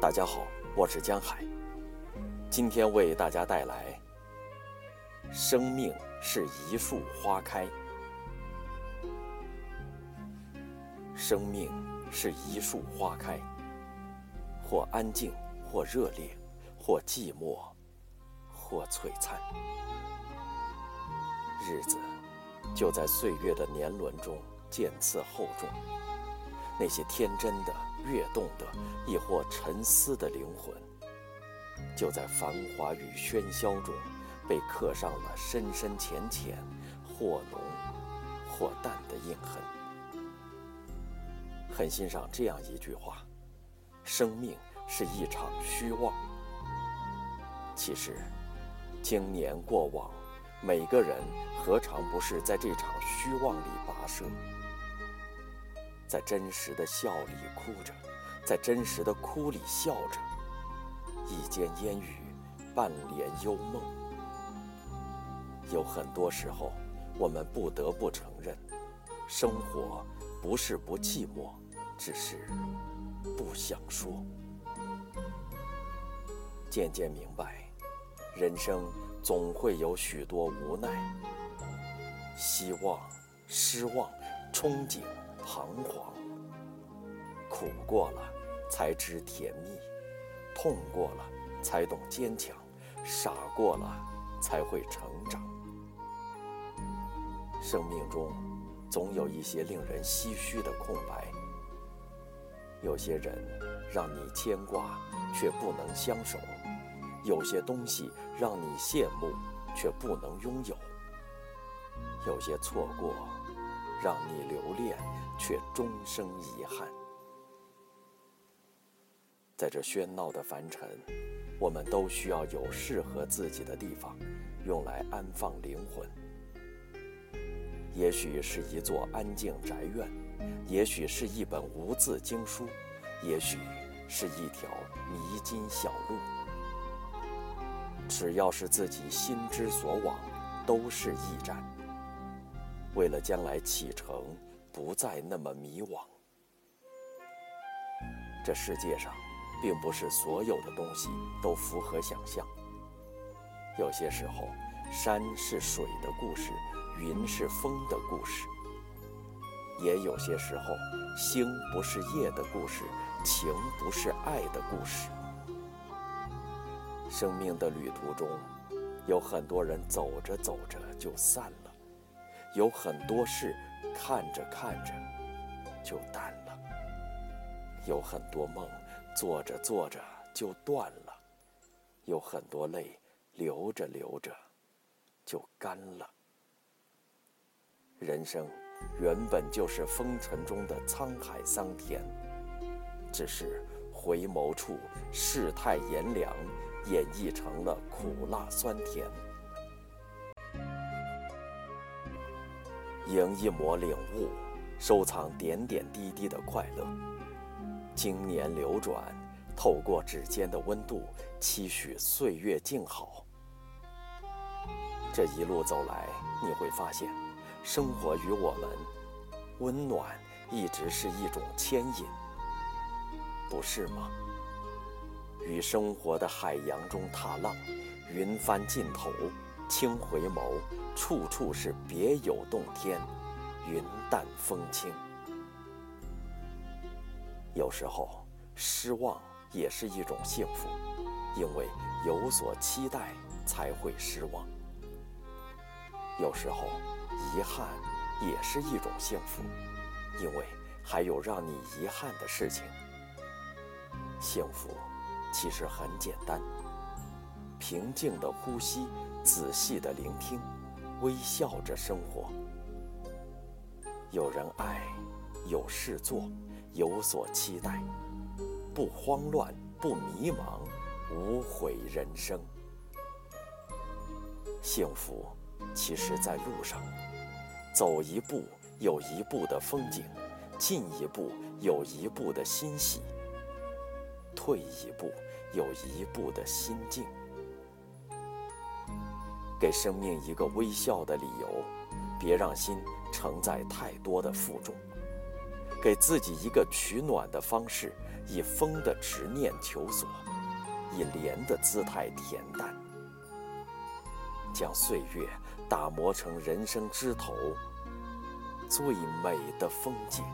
大家好，我是江海。今天为大家带来：生命是一树花开。生命是一树花开，或安静，或热烈，或寂寞，或璀璨。日子就在岁月的年轮中渐次厚重。那些天真的、跃动的，亦或沉思的灵魂，就在繁华与喧嚣中，被刻上了深深浅浅、或浓或淡的印痕。很欣赏这样一句话：“生命是一场虚妄。”其实，经年过往，每个人何尝不是在这场虚妄里跋涉？在真实的笑里哭着，在真实的哭里笑着，一间烟雨，半帘幽梦。有很多时候，我们不得不承认，生活不是不寂寞，只是不想说。渐渐明白，人生总会有许多无奈、希望、失望、憧憬。彷徨，苦过了才知甜蜜，痛过了才懂坚强，傻过了才会成长。生命中总有一些令人唏嘘的空白，有些人让你牵挂却不能相守，有些东西让你羡慕却不能拥有，有些错过。让你留恋，却终生遗憾。在这喧闹的凡尘，我们都需要有适合自己的地方，用来安放灵魂。也许是一座安静宅院，也许是一本无字经书，也许是一条迷津小路。只要是自己心之所往，都是驿站。为了将来启程，不再那么迷惘。这世界上，并不是所有的东西都符合想象。有些时候，山是水的故事，云是风的故事；也有些时候，星不是夜的故事，情不是爱的故事。生命的旅途中，有很多人走着走着就散了。有很多事，看着看着就淡了；有很多梦，做着做着就断了；有很多泪，流着流着就干了。人生原本就是风尘中的沧海桑田，只是回眸处世态炎凉，演绎成了苦辣酸甜。迎一抹领悟，收藏点点滴滴的快乐。经年流转，透过指尖的温度，期许岁月静好。这一路走来，你会发现，生活与我们，温暖一直是一种牵引，不是吗？与生活的海洋中踏浪，云帆尽头。轻回眸，处处是别有洞天，云淡风轻。有时候，失望也是一种幸福，因为有所期待才会失望。有时候，遗憾也是一种幸福，因为还有让你遗憾的事情。幸福其实很简单，平静的呼吸。仔细的聆听，微笑着生活。有人爱，有事做，有所期待，不慌乱，不迷茫，无悔人生。幸福，其实在路上，走一步有一步的风景，进一步有一步的欣喜，退一步有一步的心境。给生命一个微笑的理由别让心承载太多的负重给自己一个取暖的方式以风的执念求索以莲的姿态恬淡。将岁月打磨成人生枝头最美的风景。